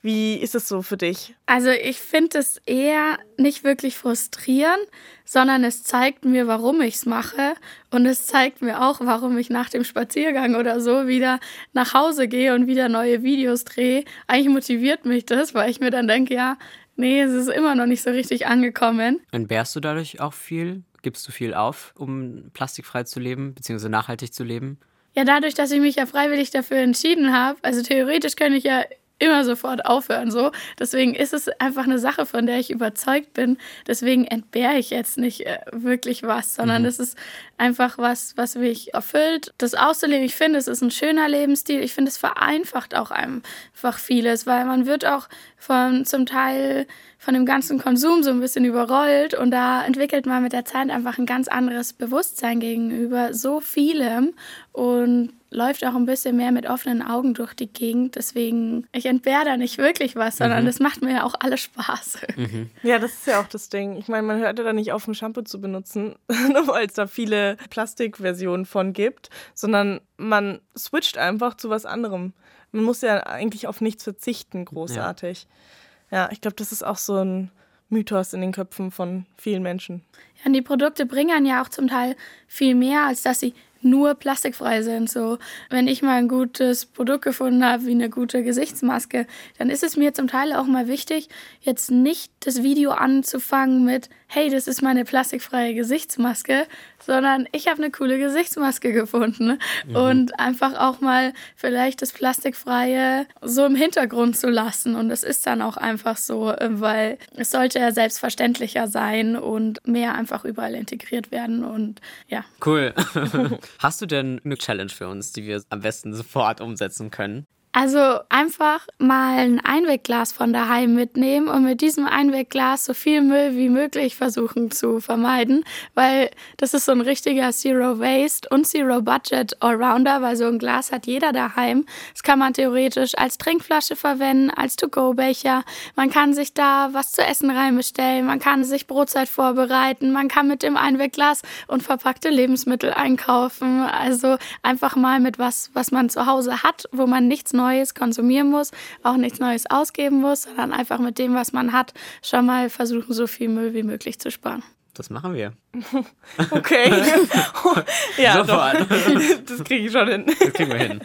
Wie ist es so für dich? Also ich finde es eher nicht wirklich frustrierend, sondern es zeigt mir, warum ich es mache. Und es zeigt mir auch, warum ich nach dem Spaziergang oder so wieder nach Hause gehe und wieder neue Videos drehe. Eigentlich motiviert mich das, weil ich mir dann denke, ja, nee, es ist immer noch nicht so richtig angekommen. Entbehrst du dadurch auch viel? Gibst du viel auf, um plastikfrei zu leben, beziehungsweise nachhaltig zu leben? Ja, dadurch, dass ich mich ja freiwillig dafür entschieden habe, also theoretisch könnte ich ja immer sofort aufhören so. Deswegen ist es einfach eine Sache, von der ich überzeugt bin. Deswegen entbehre ich jetzt nicht äh, wirklich was, sondern mhm. es ist einfach was, was mich erfüllt. Das auszuleben, ich finde, es ist ein schöner Lebensstil. Ich finde, es vereinfacht auch einfach vieles, weil man wird auch von zum Teil von dem ganzen Konsum so ein bisschen überrollt und da entwickelt man mit der Zeit einfach ein ganz anderes Bewusstsein gegenüber so vielem und läuft auch ein bisschen mehr mit offenen Augen durch die Gegend. Deswegen, ich entbehre da nicht wirklich was, sondern mhm. das macht mir ja auch alles Spaß. Mhm. Ja, das ist ja auch das Ding. Ich meine, man hört ja da nicht auf, ein Shampoo zu benutzen, nur weil es da viele Plastikversionen von gibt, sondern man switcht einfach zu was anderem. Man muss ja eigentlich auf nichts verzichten, großartig. Ja. Ja, ich glaube, das ist auch so ein Mythos in den Köpfen von vielen Menschen. Ja, und die Produkte bringen ja auch zum Teil viel mehr, als dass sie nur plastikfrei sind. So, wenn ich mal ein gutes Produkt gefunden habe, wie eine gute Gesichtsmaske, dann ist es mir zum Teil auch mal wichtig, jetzt nicht das Video anzufangen mit, hey, das ist meine plastikfreie Gesichtsmaske, sondern ich habe eine coole Gesichtsmaske gefunden mhm. und einfach auch mal vielleicht das plastikfreie so im Hintergrund zu lassen und es ist dann auch einfach so, weil es sollte ja selbstverständlicher sein und mehr einfach überall integriert werden und ja. Cool. Hast du denn eine Challenge für uns, die wir am besten sofort umsetzen können? Also einfach mal ein Einwegglas von daheim mitnehmen und mit diesem Einwegglas so viel Müll wie möglich versuchen zu vermeiden, weil das ist so ein richtiger Zero Waste und Zero Budget Allrounder, weil so ein Glas hat jeder daheim. Das kann man theoretisch als Trinkflasche verwenden, als To-Go-Becher. Man kann sich da was zu essen reinbestellen, man kann sich Brotzeit vorbereiten, man kann mit dem Einwegglas unverpackte Lebensmittel einkaufen. Also einfach mal mit was, was man zu Hause hat, wo man nichts Neues konsumieren muss, auch nichts Neues ausgeben muss, sondern einfach mit dem, was man hat, schon mal versuchen, so viel Müll wie möglich zu sparen. Das machen wir. Okay. ja, Sofort. das kriege ich schon hin. Das kriegen wir hin.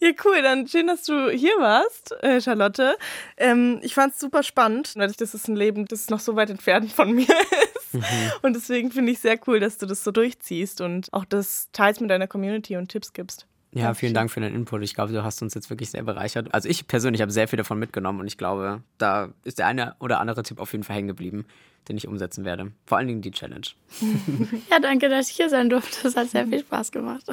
Ja, cool. Dann schön, dass du hier warst, äh, Charlotte. Ähm, ich fand es super spannend, weil das ist ein Leben, das noch so weit entfernt von mir ist. Mhm. Und deswegen finde ich sehr cool, dass du das so durchziehst und auch das teils mit deiner Community und Tipps gibst. Ja, vielen Dank für deinen Input. Ich glaube, du hast uns jetzt wirklich sehr bereichert. Also ich persönlich habe sehr viel davon mitgenommen und ich glaube, da ist der eine oder andere Tipp auf jeden Fall hängen geblieben, den ich umsetzen werde. Vor allen Dingen die Challenge. ja, danke, dass ich hier sein durfte. Es hat sehr viel Spaß gemacht.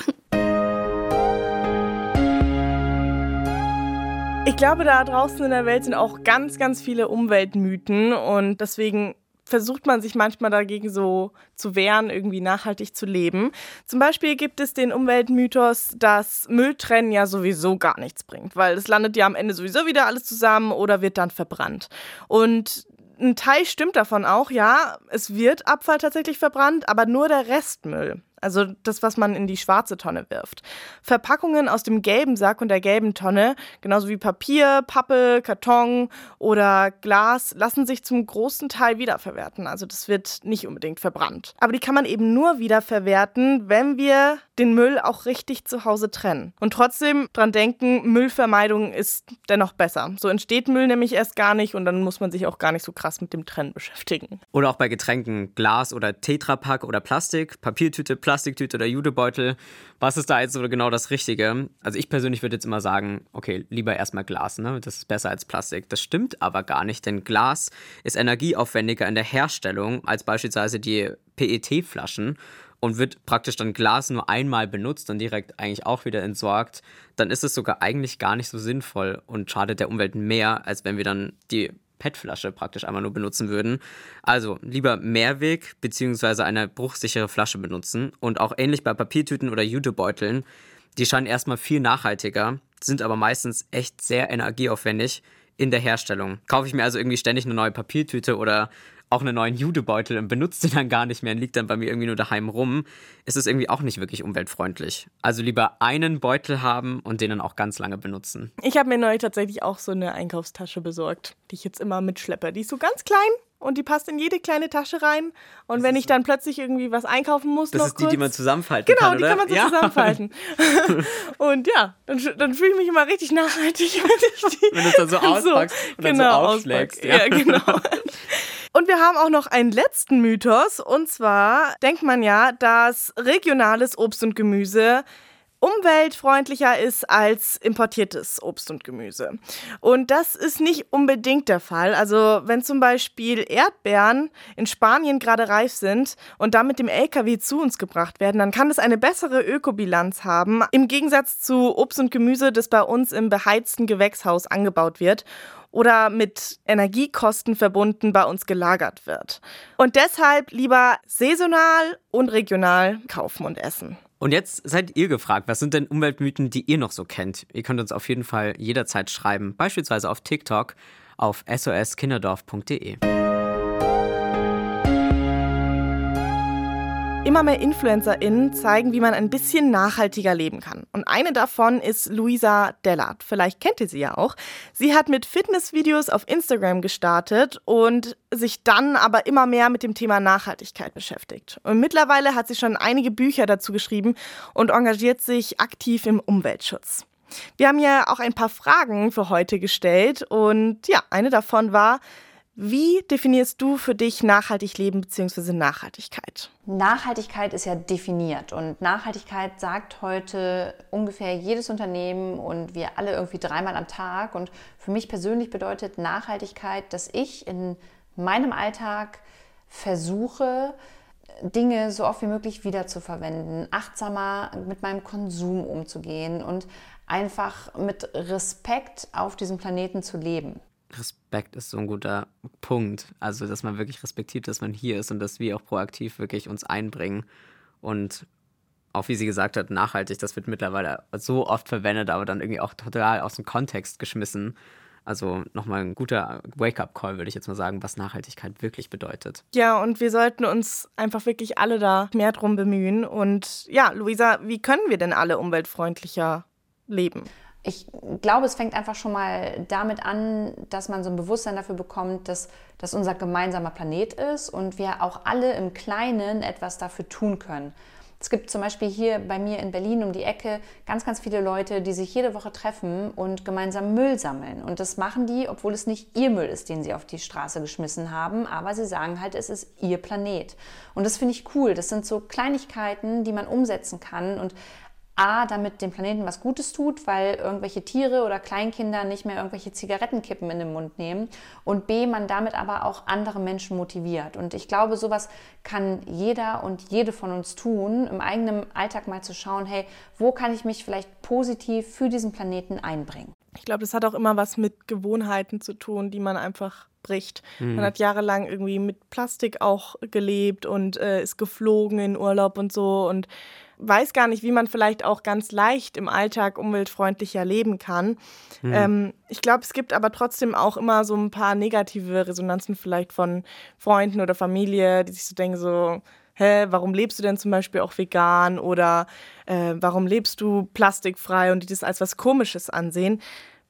Ich glaube, da draußen in der Welt sind auch ganz, ganz viele Umweltmythen und deswegen versucht man sich manchmal dagegen so zu wehren, irgendwie nachhaltig zu leben. Zum Beispiel gibt es den Umweltmythos, dass Mülltrennen ja sowieso gar nichts bringt, weil es landet ja am Ende sowieso wieder alles zusammen oder wird dann verbrannt. Und ein Teil stimmt davon auch, ja, es wird Abfall tatsächlich verbrannt, aber nur der Restmüll also das, was man in die schwarze Tonne wirft. Verpackungen aus dem gelben Sack und der gelben Tonne, genauso wie Papier, Pappe, Karton oder Glas, lassen sich zum großen Teil wiederverwerten. Also das wird nicht unbedingt verbrannt. Aber die kann man eben nur wiederverwerten, wenn wir den Müll auch richtig zu Hause trennen. Und trotzdem dran denken, Müllvermeidung ist dennoch besser. So entsteht Müll nämlich erst gar nicht und dann muss man sich auch gar nicht so krass mit dem Trennen beschäftigen. Oder auch bei Getränken, Glas oder Tetrapack oder Plastik, Papiertüte, Plastiktüte oder Judebeutel. Was ist da jetzt so genau das Richtige? Also ich persönlich würde jetzt immer sagen, okay, lieber erstmal Glas, ne? Das ist besser als Plastik. Das stimmt aber gar nicht, denn Glas ist energieaufwendiger in der Herstellung als beispielsweise die PET-Flaschen und wird praktisch dann Glas nur einmal benutzt und direkt eigentlich auch wieder entsorgt, dann ist es sogar eigentlich gar nicht so sinnvoll und schadet der Umwelt mehr, als wenn wir dann die PET-Flasche praktisch einmal nur benutzen würden. Also lieber Mehrweg bzw. eine bruchsichere Flasche benutzen und auch ähnlich bei Papiertüten oder Jutebeuteln. Die scheinen erstmal viel nachhaltiger, sind aber meistens echt sehr energieaufwendig in der Herstellung. Kaufe ich mir also irgendwie ständig eine neue Papiertüte oder auch einen neuen Judebeutel und benutze den dann gar nicht mehr und liegt dann bei mir irgendwie nur daheim rum, ist es irgendwie auch nicht wirklich umweltfreundlich. Also lieber einen Beutel haben und den dann auch ganz lange benutzen. Ich habe mir neu tatsächlich auch so eine Einkaufstasche besorgt, die ich jetzt immer mitschleppe. Die ist so ganz klein und die passt in jede kleine Tasche rein. Und das wenn ich dann plötzlich irgendwie was einkaufen muss, das ist die, kurz, die man zusammenfalten genau, kann, Genau, die kann man so ja. zusammenfalten. und ja, dann, dann fühle ich mich immer richtig nachhaltig, wenn ich die wenn du es dann so auspackst so, und genau, dann so aufschlägst. Ja. ja, genau. Und wir haben auch noch einen letzten Mythos. Und zwar denkt man ja, dass regionales Obst und Gemüse umweltfreundlicher ist als importiertes Obst und Gemüse. Und das ist nicht unbedingt der Fall. Also wenn zum Beispiel Erdbeeren in Spanien gerade reif sind und dann mit dem LKW zu uns gebracht werden, dann kann das eine bessere Ökobilanz haben, im Gegensatz zu Obst und Gemüse, das bei uns im beheizten Gewächshaus angebaut wird oder mit Energiekosten verbunden bei uns gelagert wird. Und deshalb lieber saisonal und regional kaufen und essen. Und jetzt seid ihr gefragt, was sind denn Umweltmythen, die ihr noch so kennt? Ihr könnt uns auf jeden Fall jederzeit schreiben, beispielsweise auf TikTok auf soskinderdorf.de. Immer mehr InfluencerInnen zeigen, wie man ein bisschen nachhaltiger leben kann. Und eine davon ist Luisa Dellert. Vielleicht kennt ihr sie ja auch. Sie hat mit Fitnessvideos auf Instagram gestartet und sich dann aber immer mehr mit dem Thema Nachhaltigkeit beschäftigt. Und mittlerweile hat sie schon einige Bücher dazu geschrieben und engagiert sich aktiv im Umweltschutz. Wir haben ja auch ein paar Fragen für heute gestellt und ja, eine davon war, wie definierst du für dich nachhaltig Leben bzw. Nachhaltigkeit? Nachhaltigkeit ist ja definiert und Nachhaltigkeit sagt heute ungefähr jedes Unternehmen und wir alle irgendwie dreimal am Tag. Und für mich persönlich bedeutet Nachhaltigkeit, dass ich in meinem Alltag versuche, Dinge so oft wie möglich wiederzuverwenden, achtsamer mit meinem Konsum umzugehen und einfach mit Respekt auf diesem Planeten zu leben. Respekt ist so ein guter Punkt. Also, dass man wirklich respektiert, dass man hier ist und dass wir auch proaktiv wirklich uns einbringen. Und auch wie sie gesagt hat, nachhaltig, das wird mittlerweile so oft verwendet, aber dann irgendwie auch total aus dem Kontext geschmissen. Also nochmal ein guter Wake-up-Call, würde ich jetzt mal sagen, was Nachhaltigkeit wirklich bedeutet. Ja, und wir sollten uns einfach wirklich alle da mehr drum bemühen. Und ja, Luisa, wie können wir denn alle umweltfreundlicher leben? Ich glaube, es fängt einfach schon mal damit an, dass man so ein Bewusstsein dafür bekommt, dass das unser gemeinsamer Planet ist und wir auch alle im Kleinen etwas dafür tun können. Es gibt zum Beispiel hier bei mir in Berlin um die Ecke ganz, ganz viele Leute, die sich jede Woche treffen und gemeinsam Müll sammeln. Und das machen die, obwohl es nicht ihr Müll ist, den sie auf die Straße geschmissen haben, aber sie sagen halt, es ist ihr Planet. Und das finde ich cool. Das sind so Kleinigkeiten, die man umsetzen kann und A, damit dem Planeten was Gutes tut, weil irgendwelche Tiere oder Kleinkinder nicht mehr irgendwelche Zigarettenkippen in den Mund nehmen. Und B, man damit aber auch andere Menschen motiviert. Und ich glaube, sowas kann jeder und jede von uns tun, im eigenen Alltag mal zu schauen, hey, wo kann ich mich vielleicht positiv für diesen Planeten einbringen? Ich glaube, das hat auch immer was mit Gewohnheiten zu tun, die man einfach bricht. Mhm. Man hat jahrelang irgendwie mit Plastik auch gelebt und äh, ist geflogen in Urlaub und so und weiß gar nicht, wie man vielleicht auch ganz leicht im Alltag umweltfreundlicher leben kann. Mhm. Ähm, ich glaube, es gibt aber trotzdem auch immer so ein paar negative Resonanzen vielleicht von Freunden oder Familie, die sich so denken, so, hä, warum lebst du denn zum Beispiel auch vegan oder äh, warum lebst du plastikfrei und die das als was Komisches ansehen.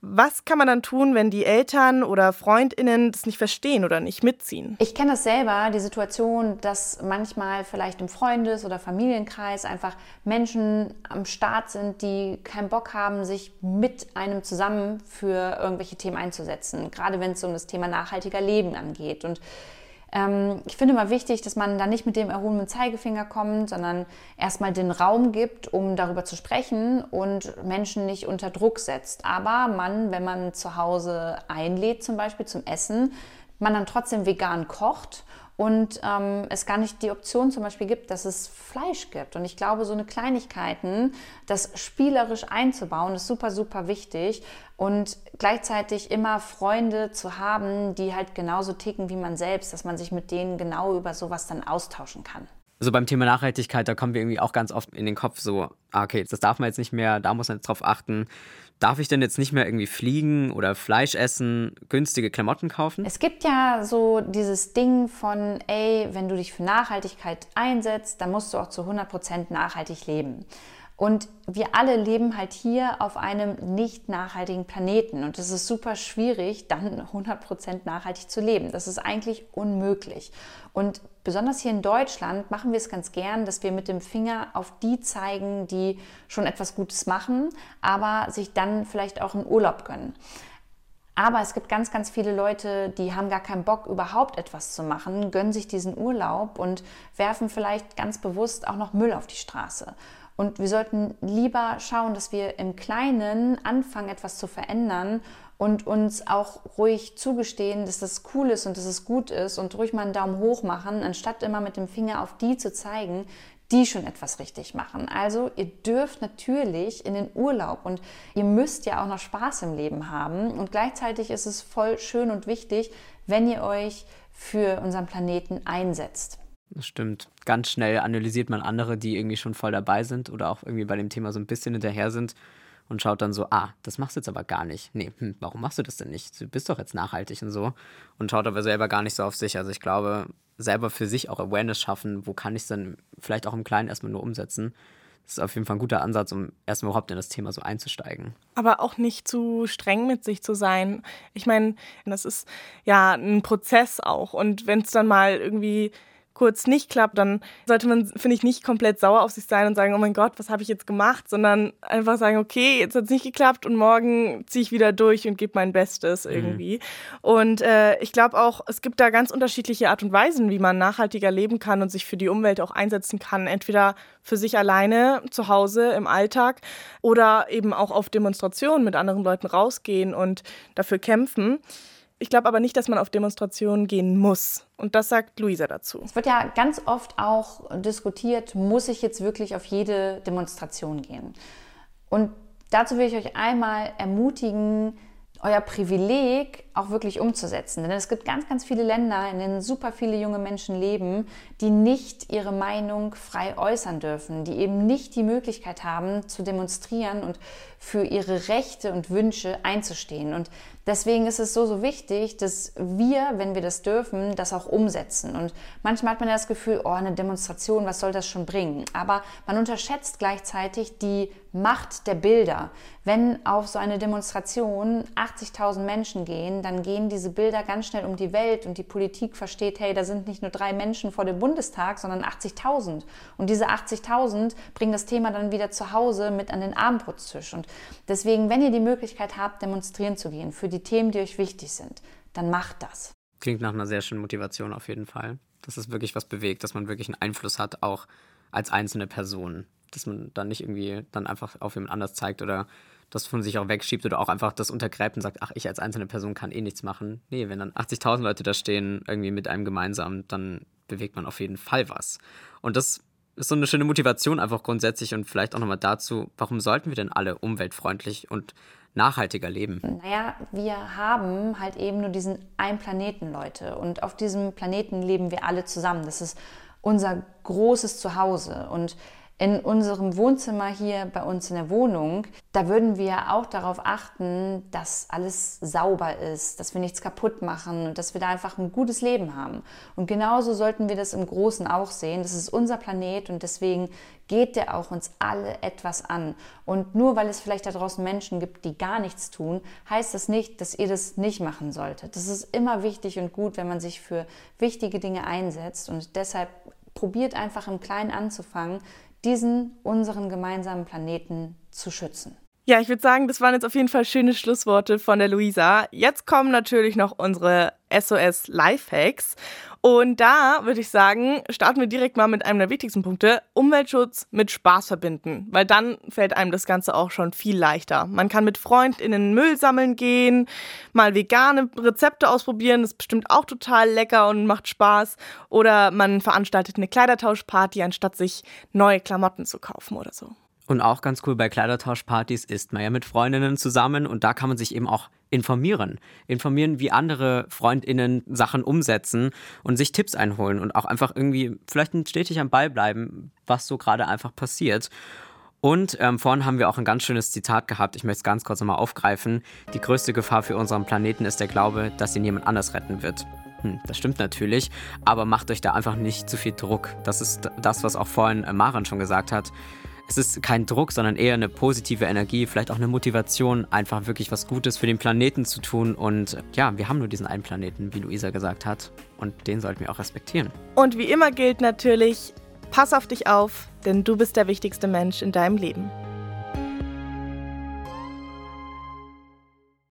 Was kann man dann tun, wenn die Eltern oder Freundinnen das nicht verstehen oder nicht mitziehen? Ich kenne das selber, die Situation, dass manchmal vielleicht im Freundes- oder Familienkreis einfach Menschen am Start sind, die keinen Bock haben, sich mit einem zusammen für irgendwelche Themen einzusetzen. Gerade wenn es um das Thema nachhaltiger Leben angeht. Und ähm, ich finde immer wichtig, dass man da nicht mit dem erhobenen Zeigefinger kommt, sondern erstmal den Raum gibt, um darüber zu sprechen und Menschen nicht unter Druck setzt. Aber man, wenn man zu Hause einlädt, zum Beispiel zum Essen, man dann trotzdem vegan kocht und ähm, es gar nicht die Option zum Beispiel gibt, dass es Fleisch gibt. Und ich glaube, so eine Kleinigkeiten, das spielerisch einzubauen, ist super, super wichtig. Und gleichzeitig immer Freunde zu haben, die halt genauso ticken wie man selbst, dass man sich mit denen genau über sowas dann austauschen kann. Also beim Thema Nachhaltigkeit, da kommen wir irgendwie auch ganz oft in den Kopf so, ah, okay, das darf man jetzt nicht mehr, da muss man jetzt drauf achten. Darf ich denn jetzt nicht mehr irgendwie fliegen oder Fleisch essen, günstige Klamotten kaufen? Es gibt ja so dieses Ding von, ey, wenn du dich für Nachhaltigkeit einsetzt, dann musst du auch zu 100% nachhaltig leben. Und wir alle leben halt hier auf einem nicht nachhaltigen Planeten. Und es ist super schwierig, dann 100% nachhaltig zu leben. Das ist eigentlich unmöglich. Und besonders hier in Deutschland machen wir es ganz gern, dass wir mit dem Finger auf die zeigen, die schon etwas Gutes machen, aber sich dann vielleicht auch einen Urlaub gönnen. Aber es gibt ganz, ganz viele Leute, die haben gar keinen Bock, überhaupt etwas zu machen, gönnen sich diesen Urlaub und werfen vielleicht ganz bewusst auch noch Müll auf die Straße. Und wir sollten lieber schauen, dass wir im Kleinen anfangen, etwas zu verändern und uns auch ruhig zugestehen, dass das cool ist und dass es gut ist und ruhig mal einen Daumen hoch machen, anstatt immer mit dem Finger auf die zu zeigen, die schon etwas richtig machen. Also ihr dürft natürlich in den Urlaub und ihr müsst ja auch noch Spaß im Leben haben und gleichzeitig ist es voll schön und wichtig, wenn ihr euch für unseren Planeten einsetzt. Das stimmt. Ganz schnell analysiert man andere, die irgendwie schon voll dabei sind oder auch irgendwie bei dem Thema so ein bisschen hinterher sind und schaut dann so, ah, das machst du jetzt aber gar nicht. Nee, hm, warum machst du das denn nicht? Du bist doch jetzt nachhaltig und so. Und schaut aber selber gar nicht so auf sich. Also ich glaube, selber für sich auch Awareness schaffen, wo kann ich es dann vielleicht auch im Kleinen erstmal nur umsetzen. Das ist auf jeden Fall ein guter Ansatz, um erstmal überhaupt in das Thema so einzusteigen. Aber auch nicht zu streng mit sich zu sein. Ich meine, das ist ja ein Prozess auch. Und wenn es dann mal irgendwie kurz nicht klappt, dann sollte man, finde ich, nicht komplett sauer auf sich sein und sagen, oh mein Gott, was habe ich jetzt gemacht, sondern einfach sagen, okay, jetzt hat es nicht geklappt und morgen ziehe ich wieder durch und gebe mein Bestes mhm. irgendwie. Mhm. Und äh, ich glaube auch, es gibt da ganz unterschiedliche Art und Weisen, wie man nachhaltiger leben kann und sich für die Umwelt auch einsetzen kann. Entweder für sich alleine zu Hause im Alltag oder eben auch auf Demonstrationen mit anderen Leuten rausgehen und dafür kämpfen. Ich glaube aber nicht, dass man auf Demonstrationen gehen muss. Und das sagt Luisa dazu. Es wird ja ganz oft auch diskutiert, muss ich jetzt wirklich auf jede Demonstration gehen? Und dazu will ich euch einmal ermutigen, euer Privileg auch wirklich umzusetzen. Denn es gibt ganz, ganz viele Länder, in denen super viele junge Menschen leben, die nicht ihre Meinung frei äußern dürfen, die eben nicht die Möglichkeit haben zu demonstrieren und für ihre Rechte und Wünsche einzustehen. Und deswegen ist es so, so wichtig, dass wir, wenn wir das dürfen, das auch umsetzen. Und manchmal hat man ja das Gefühl, oh, eine Demonstration, was soll das schon bringen? Aber man unterschätzt gleichzeitig die Macht der Bilder. Wenn auf so eine Demonstration 80.000 Menschen gehen, dann gehen diese Bilder ganz schnell um die Welt und die Politik versteht, hey, da sind nicht nur drei Menschen vor dem Bundestag, sondern 80.000. Und diese 80.000 bringen das Thema dann wieder zu Hause mit an den Abendbrotstisch. Und deswegen, wenn ihr die Möglichkeit habt, demonstrieren zu gehen für die Themen, die euch wichtig sind, dann macht das. Klingt nach einer sehr schönen Motivation auf jeden Fall. Dass es wirklich was bewegt, dass man wirklich einen Einfluss hat, auch als einzelne Person. Dass man dann nicht irgendwie dann einfach auf jemand anders zeigt oder das von sich auch wegschiebt oder auch einfach das untergräbt und sagt, ach, ich als einzelne Person kann eh nichts machen. Nee, wenn dann 80.000 Leute da stehen, irgendwie mit einem gemeinsam, dann bewegt man auf jeden Fall was. Und das ist so eine schöne Motivation einfach grundsätzlich und vielleicht auch nochmal dazu, warum sollten wir denn alle umweltfreundlich und nachhaltiger leben? Naja, wir haben halt eben nur diesen einen Planeten, Leute. Und auf diesem Planeten leben wir alle zusammen. Das ist unser großes Zuhause. Und in unserem Wohnzimmer hier bei uns in der Wohnung, da würden wir auch darauf achten, dass alles sauber ist, dass wir nichts kaputt machen und dass wir da einfach ein gutes Leben haben. Und genauso sollten wir das im Großen auch sehen. Das ist unser Planet und deswegen geht der auch uns alle etwas an. Und nur weil es vielleicht da draußen Menschen gibt, die gar nichts tun, heißt das nicht, dass ihr das nicht machen solltet. Das ist immer wichtig und gut, wenn man sich für wichtige Dinge einsetzt und deshalb probiert einfach im Kleinen anzufangen, diesen unseren gemeinsamen Planeten zu schützen. Ja, ich würde sagen, das waren jetzt auf jeden Fall schöne Schlussworte von der Luisa. Jetzt kommen natürlich noch unsere SOS Lifehacks. Und da würde ich sagen, starten wir direkt mal mit einem der wichtigsten Punkte: Umweltschutz mit Spaß verbinden. Weil dann fällt einem das Ganze auch schon viel leichter. Man kann mit FreundInnen Müll sammeln gehen, mal vegane Rezepte ausprobieren. Das ist bestimmt auch total lecker und macht Spaß. Oder man veranstaltet eine Kleidertauschparty, anstatt sich neue Klamotten zu kaufen oder so. Und auch ganz cool bei Kleidertauschpartys ist man ja mit Freundinnen zusammen und da kann man sich eben auch informieren. Informieren, wie andere FreundInnen Sachen umsetzen und sich Tipps einholen und auch einfach irgendwie vielleicht stetig am Ball bleiben, was so gerade einfach passiert. Und ähm, vorhin haben wir auch ein ganz schönes Zitat gehabt. Ich möchte es ganz kurz nochmal aufgreifen. Die größte Gefahr für unseren Planeten ist der Glaube, dass ihn jemand anders retten wird. Hm, das stimmt natürlich, aber macht euch da einfach nicht zu viel Druck. Das ist das, was auch vorhin äh, Maren schon gesagt hat es ist kein Druck, sondern eher eine positive Energie, vielleicht auch eine Motivation, einfach wirklich was Gutes für den Planeten zu tun. Und ja, wir haben nur diesen einen Planeten, wie Luisa gesagt hat. Und den sollten wir auch respektieren. Und wie immer gilt natürlich, pass auf dich auf, denn du bist der wichtigste Mensch in deinem Leben.